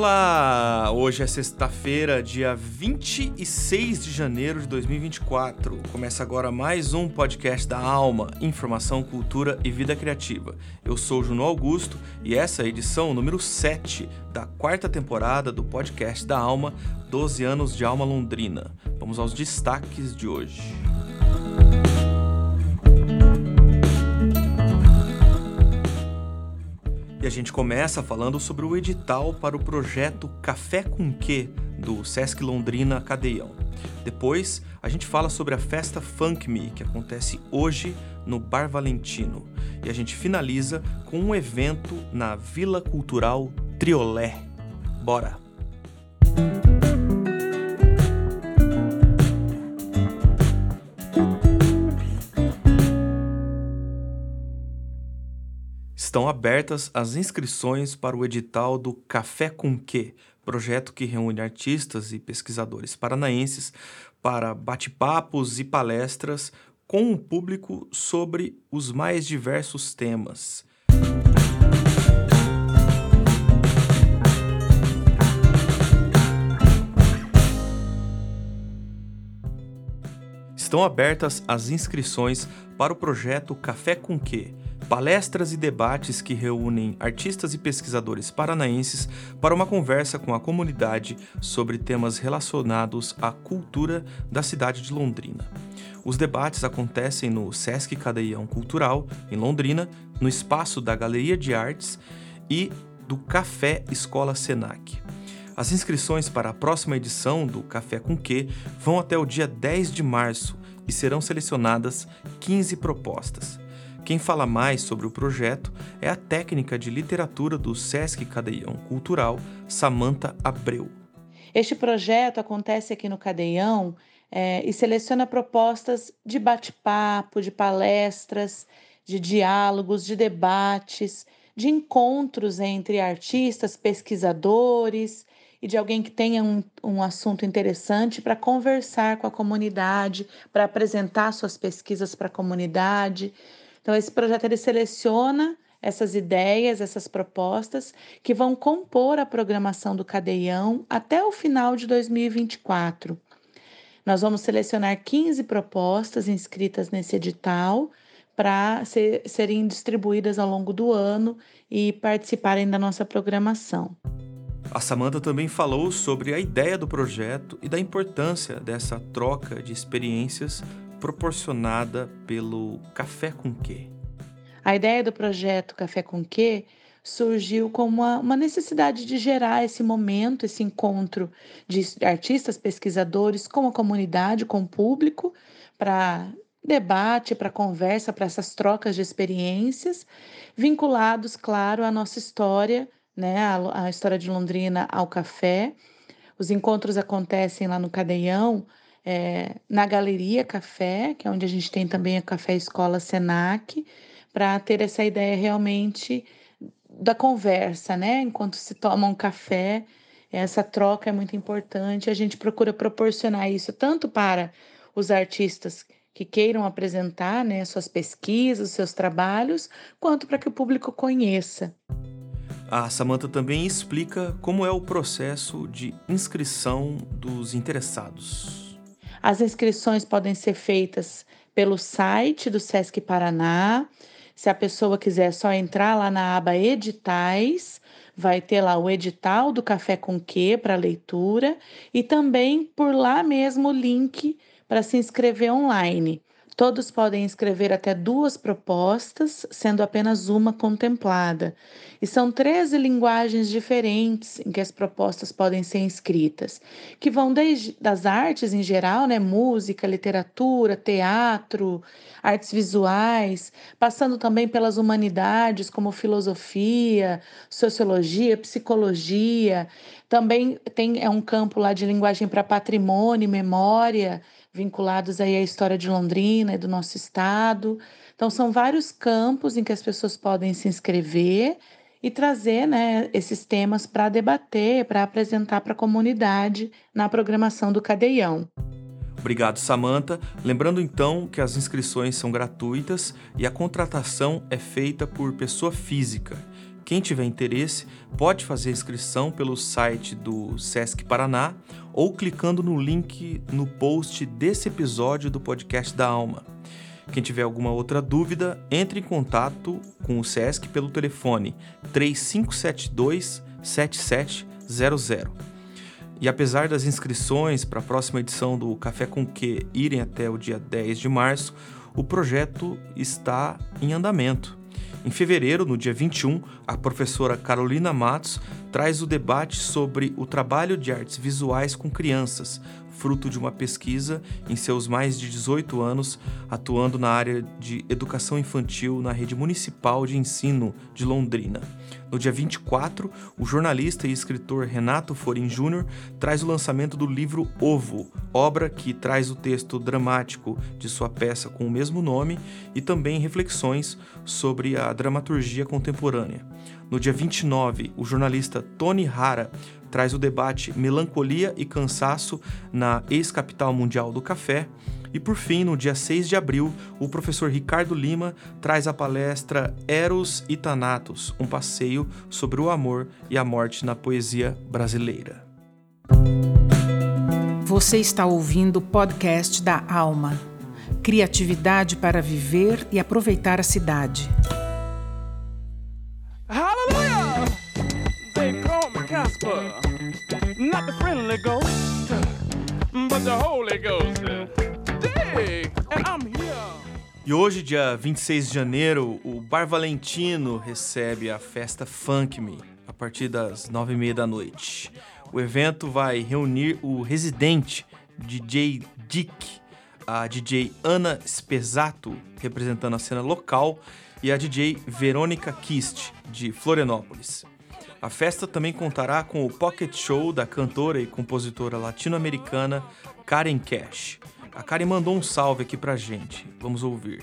Olá! Hoje é sexta-feira, dia 26 de janeiro de 2024. Começa agora mais um podcast da Alma, Informação, Cultura e Vida Criativa. Eu sou Juno Augusto e essa é a edição número 7 da quarta temporada do podcast da Alma, 12 anos de Alma Londrina. Vamos aos destaques de hoje. E a gente começa falando sobre o edital para o projeto Café com Quê do Sesc Londrina Cadeião. Depois, a gente fala sobre a festa Funk Me, que acontece hoje no Bar Valentino. E a gente finaliza com um evento na Vila Cultural Triolé. Bora! Estão abertas as inscrições para o edital do Café com Quê, projeto que reúne artistas e pesquisadores paranaenses para bate-papos e palestras com o público sobre os mais diversos temas. Estão abertas as inscrições para o projeto Café com Quê, palestras e debates que reúnem artistas e pesquisadores paranaenses para uma conversa com a comunidade sobre temas relacionados à cultura da cidade de Londrina. Os debates acontecem no Sesc Cadeião Cultural, em Londrina, no espaço da Galeria de Artes e do Café Escola Senac. As inscrições para a próxima edição do Café com Quê vão até o dia 10 de março e serão selecionadas 15 propostas. Quem fala mais sobre o projeto é a técnica de literatura do Sesc Cadeião Cultural, Samanta Abreu. Este projeto acontece aqui no Cadeião é, e seleciona propostas de bate-papo, de palestras, de diálogos, de debates, de encontros entre artistas, pesquisadores, e de alguém que tenha um, um assunto interessante para conversar com a comunidade, para apresentar suas pesquisas para a comunidade. Então, esse projeto ele seleciona essas ideias, essas propostas que vão compor a programação do Cadeião até o final de 2024. Nós vamos selecionar 15 propostas inscritas nesse edital para ser, serem distribuídas ao longo do ano e participarem da nossa programação. A Samanta também falou sobre a ideia do projeto e da importância dessa troca de experiências proporcionada pelo Café com Quê. A ideia do projeto Café com Quê surgiu como uma, necessidade de gerar esse momento, esse encontro de artistas, pesquisadores com a comunidade, com o público, para debate, para conversa, para essas trocas de experiências, vinculados, claro, à nossa história né, a história de Londrina ao café. Os encontros acontecem lá no Cadeião, é, na Galeria Café, que é onde a gente tem também a Café Escola Senac, para ter essa ideia realmente da conversa, né? Enquanto se toma um café, essa troca é muito importante. A gente procura proporcionar isso tanto para os artistas que queiram apresentar né, suas pesquisas, seus trabalhos, quanto para que o público conheça. A Samantha também explica como é o processo de inscrição dos interessados. As inscrições podem ser feitas pelo site do SESC Paraná. Se a pessoa quiser só entrar lá na aba Editais, vai ter lá o edital do Café com Quê para leitura e também por lá mesmo o link para se inscrever online. Todos podem escrever até duas propostas, sendo apenas uma contemplada. E são 13 linguagens diferentes em que as propostas podem ser inscritas, que vão desde das artes em geral, né, música, literatura, teatro, artes visuais, passando também pelas humanidades como filosofia, sociologia, psicologia. Também tem é um campo lá de linguagem para patrimônio, memória vinculados aí à história de Londrina e do nosso estado. Então, são vários campos em que as pessoas podem se inscrever e trazer né, esses temas para debater, para apresentar para a comunidade na programação do Cadeião. Obrigado, Samanta. Lembrando então que as inscrições são gratuitas e a contratação é feita por pessoa física. Quem tiver interesse pode fazer inscrição pelo site do SESC Paraná ou clicando no link no post desse episódio do podcast da Alma. Quem tiver alguma outra dúvida, entre em contato com o SESC pelo telefone 3572 7700. E apesar das inscrições para a próxima edição do Café com Que irem até o dia 10 de março, o projeto está em andamento. Em fevereiro, no dia 21, a professora Carolina Matos traz o debate sobre o trabalho de artes visuais com crianças, fruto de uma pesquisa em seus mais de 18 anos, atuando na área de educação infantil na rede municipal de ensino de Londrina. No dia 24, o jornalista e escritor Renato Forin Júnior traz o lançamento do livro Ovo, obra que traz o texto dramático de sua peça com o mesmo nome e também reflexões sobre a dramaturgia contemporânea. No dia 29, o jornalista Tony Hara traz o debate Melancolia e Cansaço na ex-capital mundial do café. E por fim, no dia 6 de abril, o professor Ricardo Lima traz a palestra Eros e Thanatos, um passeio sobre o amor e a morte na poesia brasileira. Você está ouvindo o podcast da Alma. Criatividade para viver e aproveitar a cidade. The Holy Ghost. E hoje, dia 26 de janeiro, o Bar Valentino recebe a festa Funk Me, a partir das nove e meia da noite. O evento vai reunir o residente DJ Dick, a DJ Ana Spesato, representando a cena local, e a DJ Verônica Kist, de Florianópolis. A festa também contará com o pocket show da cantora e compositora latino-americana Karen Cash. A Karen mandou um salve aqui pra gente. Vamos ouvir.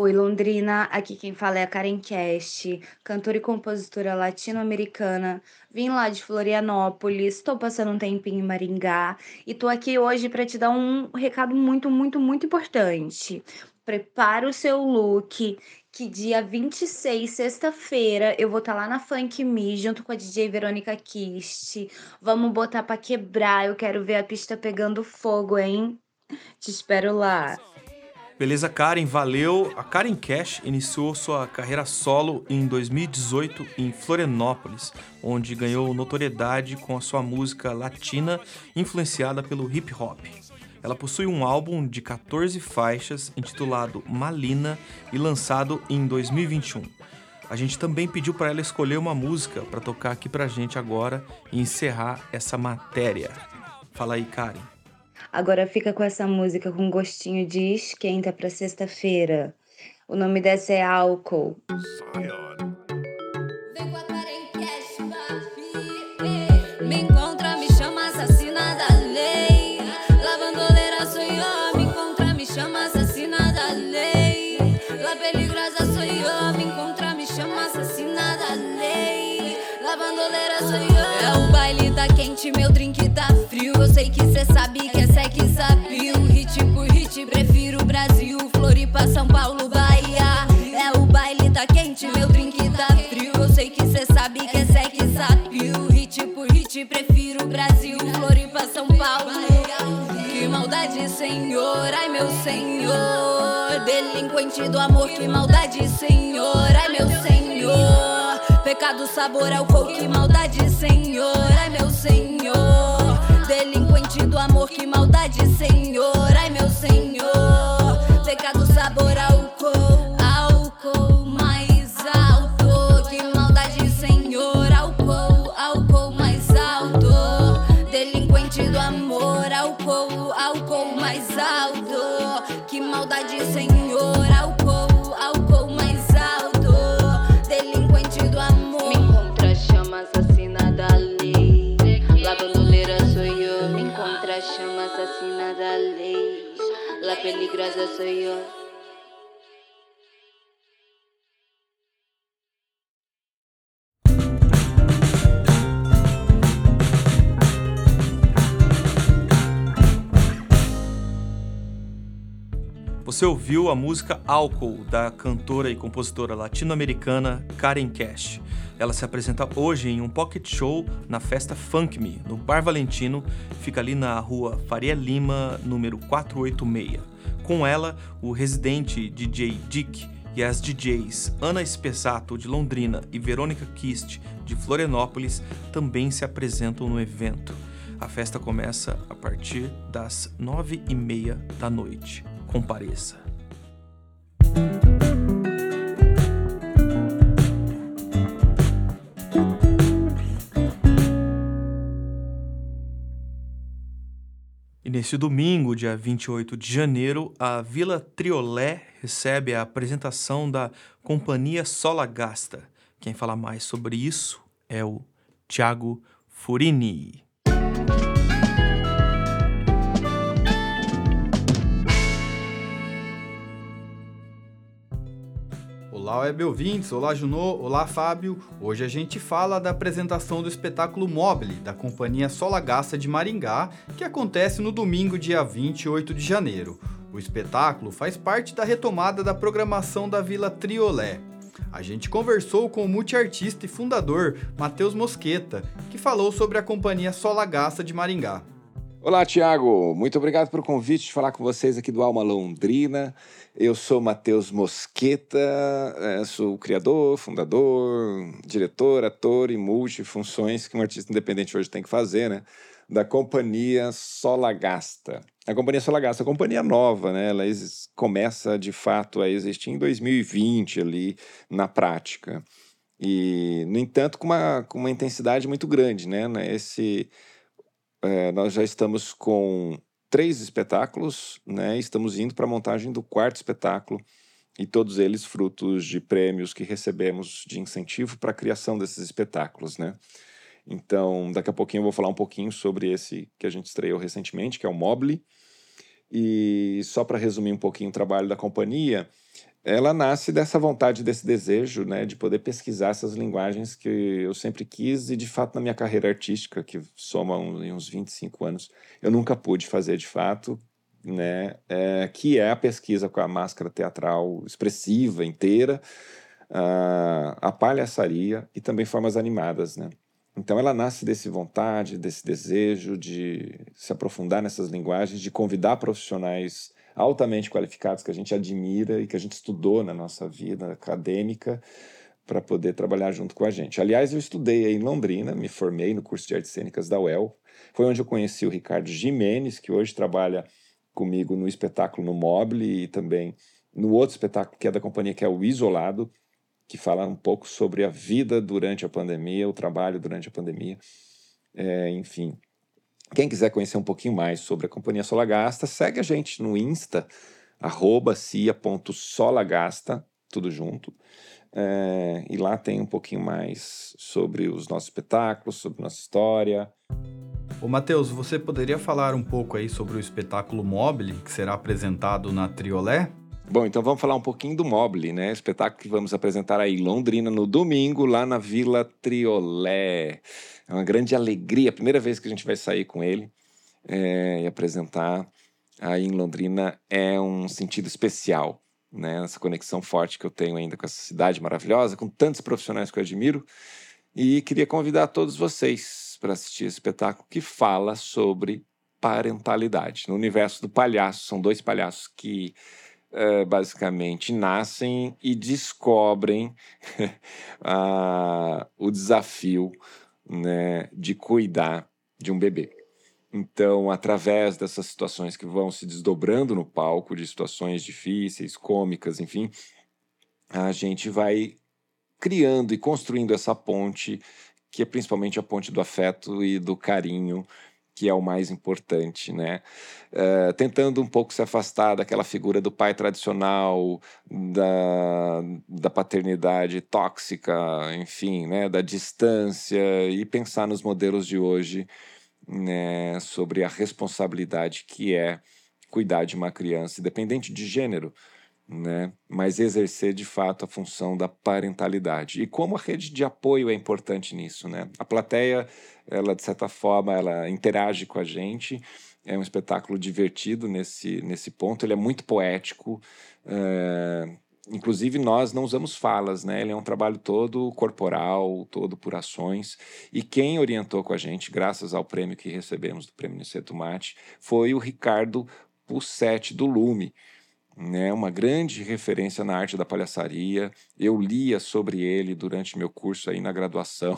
Oi, Londrina. Aqui quem fala é a Karen Cash, cantora e compositora latino-americana. Vim lá de Florianópolis, estou passando um tempinho em Maringá e tô aqui hoje para te dar um recado muito, muito, muito importante. Prepara o seu look, que dia 26, sexta-feira, eu vou estar tá lá na Funk Me junto com a DJ Verônica Kist. Vamos botar para quebrar. Eu quero ver a pista pegando fogo, hein? Te espero lá. Beleza, Karen, valeu. A Karen Cash iniciou sua carreira solo em 2018 em Florianópolis, onde ganhou notoriedade com a sua música latina influenciada pelo hip hop. Ela possui um álbum de 14 faixas intitulado Malina e lançado em 2021. A gente também pediu para ela escolher uma música para tocar aqui pra gente agora e encerrar essa matéria. Fala aí, Karen. Agora fica com essa música com gostinho de esquenta para sexta-feira. O nome dessa é Álcool. quente, meu drink tá frio. Eu sei que cê sabe Senhor, ai meu Senhor. Delinquente do amor, que maldade, Senhor, ai meu Senhor. Pecado, sabor, álcool, que maldade, Senhor, ai meu Senhor. Delinquente do amor, que maldade, Senhor, ai meu Senhor. Senhor. Você ouviu a música Álcool da cantora e compositora latino-americana Karen Cash. Ela se apresenta hoje em um pocket show na festa Funk Me, no Bar Valentino, fica ali na rua Faria Lima, número 486. Com ela, o residente DJ Dick e as DJs Ana Espessato, de Londrina, e Verônica Kist, de Florianópolis, também se apresentam no evento. A festa começa a partir das nove e meia da noite compareça. Nesse domingo, dia 28 de janeiro, a Vila Triolé recebe a apresentação da Companhia Sola Gasta. Quem fala mais sobre isso é o Thiago Furini. Olá, web ouvintes, olá Junô, olá Fábio. Hoje a gente fala da apresentação do espetáculo Mobile da companhia Solagaça de Maringá, que acontece no domingo, dia 28 de janeiro. O espetáculo faz parte da retomada da programação da Vila Triolé. A gente conversou com o multiartista e fundador Matheus Mosqueta, que falou sobre a companhia Solagaça de Maringá. Olá, Tiago. Muito obrigado pelo convite de falar com vocês aqui do Alma Londrina. Eu sou Matheus Mosqueta, é, sou criador, fundador, diretor, ator e multifunções que um artista independente hoje tem que fazer, né? Da companhia Solagasta. A companhia Solagasta é uma companhia nova, né? Ela começa de fato a existir em 2020 ali na prática. E, no entanto, com uma, com uma intensidade muito grande, né? Esse é, nós já estamos com três espetáculos, né? Estamos indo para a montagem do quarto espetáculo e todos eles frutos de prêmios que recebemos de incentivo para a criação desses espetáculos, né? Então, daqui a pouquinho eu vou falar um pouquinho sobre esse que a gente estreou recentemente, que é o Mobile. E só para resumir um pouquinho o trabalho da companhia, ela nasce dessa vontade, desse desejo, né, de poder pesquisar essas linguagens que eu sempre quis e, de fato, na minha carreira artística, que soma uns 25 anos, eu nunca pude fazer de fato, né, é, que é a pesquisa com a máscara teatral expressiva, inteira, a, a palhaçaria e também formas animadas, né. Então ela nasce desse vontade, desse desejo de se aprofundar nessas linguagens, de convidar profissionais altamente qualificados que a gente admira e que a gente estudou na nossa vida acadêmica para poder trabalhar junto com a gente. Aliás, eu estudei em Londrina, me formei no curso de artes cênicas da UEL. Foi onde eu conheci o Ricardo Jimenez, que hoje trabalha comigo no espetáculo no Mobile e também no outro espetáculo que é da companhia, que é o Isolado, que fala um pouco sobre a vida durante a pandemia, o trabalho durante a pandemia. É, enfim, quem quiser conhecer um pouquinho mais sobre a Companhia Solagasta, segue a gente no Insta, arroba cia.solagasta, tudo junto. É, e lá tem um pouquinho mais sobre os nossos espetáculos, sobre nossa história. Ô Matheus, você poderia falar um pouco aí sobre o espetáculo Mobile, que será apresentado na Triolé? Bom, então vamos falar um pouquinho do Mobile, né? Espetáculo que vamos apresentar aí em Londrina no domingo, lá na Vila Triolé. É uma grande alegria, a primeira vez que a gente vai sair com ele é, e apresentar aí em Londrina é um sentido especial, né? Essa conexão forte que eu tenho ainda com essa cidade maravilhosa, com tantos profissionais que eu admiro. E queria convidar todos vocês para assistir esse espetáculo que fala sobre parentalidade. No universo do palhaço, são dois palhaços que basicamente nascem e descobrem uh, o desafio né, de cuidar de um bebê. Então, através dessas situações que vão se desdobrando no palco, de situações difíceis, cômicas, enfim, a gente vai criando e construindo essa ponte, que é principalmente a ponte do afeto e do carinho que é o mais importante, né? Uh, tentando um pouco se afastar daquela figura do pai tradicional, da, da paternidade tóxica, enfim, né? Da distância e pensar nos modelos de hoje, né? Sobre a responsabilidade que é cuidar de uma criança, independente de gênero, né? mas exercer de fato a função da parentalidade. E como a rede de apoio é importante nisso. Né? A plateia, ela de certa forma, ela interage com a gente, É um espetáculo divertido nesse, nesse ponto. Ele é muito poético. É... Inclusive, nós não usamos falas, né? Ele é um trabalho todo corporal, todo por ações. E quem orientou com a gente, graças ao prêmio que recebemos do Prêmio Niceto Mate, foi o Ricardo Pussetti, do Lume né, uma grande referência na arte da palhaçaria. Eu lia sobre ele durante meu curso aí na graduação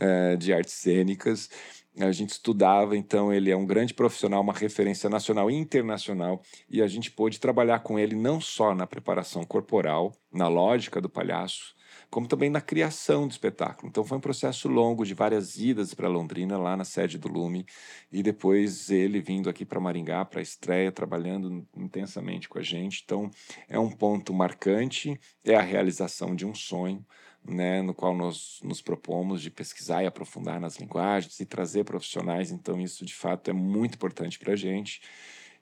é, de artes cênicas. A gente estudava, então ele é um grande profissional, uma referência nacional e internacional, e a gente pôde trabalhar com ele não só na preparação corporal, na lógica do palhaço, como também na criação do espetáculo. Então foi um processo longo de várias idas para Londrina, lá na sede do Lume, e depois ele vindo aqui para Maringá para a estreia, trabalhando intensamente com a gente. Então é um ponto marcante, é a realização de um sonho. Né, no qual nós nos propomos de pesquisar e aprofundar nas linguagens e trazer profissionais, então isso de fato é muito importante para a gente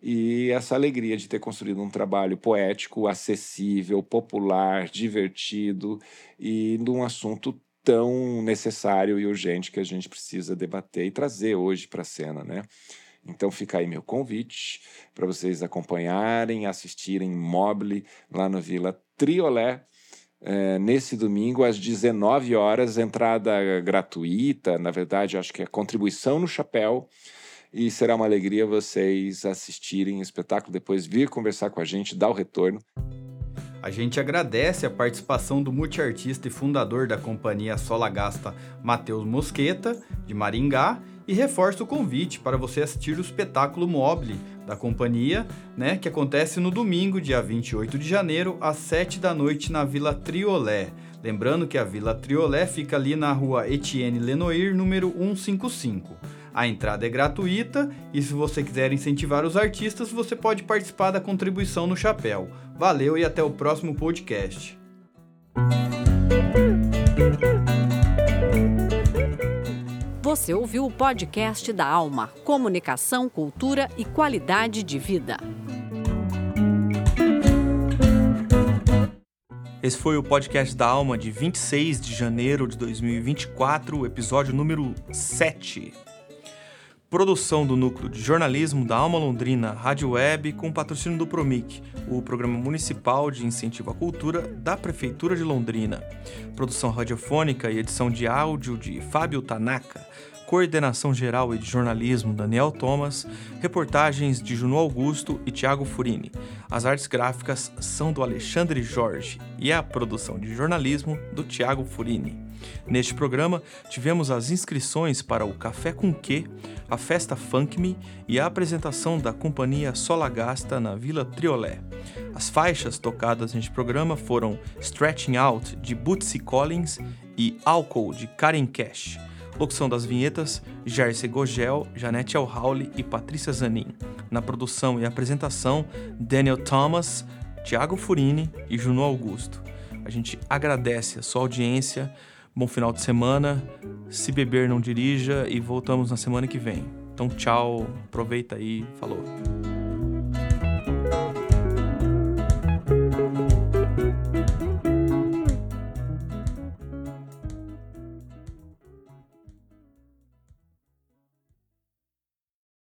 e essa alegria de ter construído um trabalho poético, acessível, popular, divertido e num assunto tão necessário e urgente que a gente precisa debater e trazer hoje para a cena, né? Então fica aí meu convite para vocês acompanharem, assistirem Mobile lá no Vila Triolé, é, nesse domingo às 19 horas, entrada gratuita, na verdade acho que é contribuição no chapéu, e será uma alegria vocês assistirem o espetáculo, depois vir conversar com a gente, dar o retorno. A gente agradece a participação do multiartista e fundador da companhia Sola Gasta, Matheus Mosqueta, de Maringá, e reforça o convite para você assistir o espetáculo Mobile da companhia, né, que acontece no domingo, dia 28 de janeiro, às 7 da noite na Vila Triolé. Lembrando que a Vila Triolé fica ali na rua Etienne Lenoir, número 155. A entrada é gratuita e se você quiser incentivar os artistas, você pode participar da contribuição no chapéu. Valeu e até o próximo podcast. Você ouviu o podcast da Alma: Comunicação, Cultura e Qualidade de Vida. Esse foi o podcast da Alma de 26 de janeiro de 2024, episódio número 7. Produção do Núcleo de Jornalismo da Alma Londrina Rádio Web com patrocínio do Promic, o Programa Municipal de Incentivo à Cultura da Prefeitura de Londrina. Produção radiofônica e edição de áudio de Fábio Tanaka. Coordenação Geral e de Jornalismo Daniel Thomas, reportagens de Juno Augusto e Tiago Furini. As artes gráficas são do Alexandre Jorge e a produção de jornalismo do Tiago Furini. Neste programa, tivemos as inscrições para o Café com Quê, a festa Funk Me e a apresentação da companhia Solagasta na Vila Triolé. As faixas tocadas neste programa foram Stretching Out, de Bootsy Collins e Alcohol, de Karen Cash. Locução das vinhetas, Jersey Gogel, Janete Alhauli e Patrícia Zanin. Na produção e apresentação, Daniel Thomas, Tiago Furini e Juno Augusto. A gente agradece a sua audiência, bom final de semana, se beber não dirija e voltamos na semana que vem. Então tchau, aproveita aí, falou.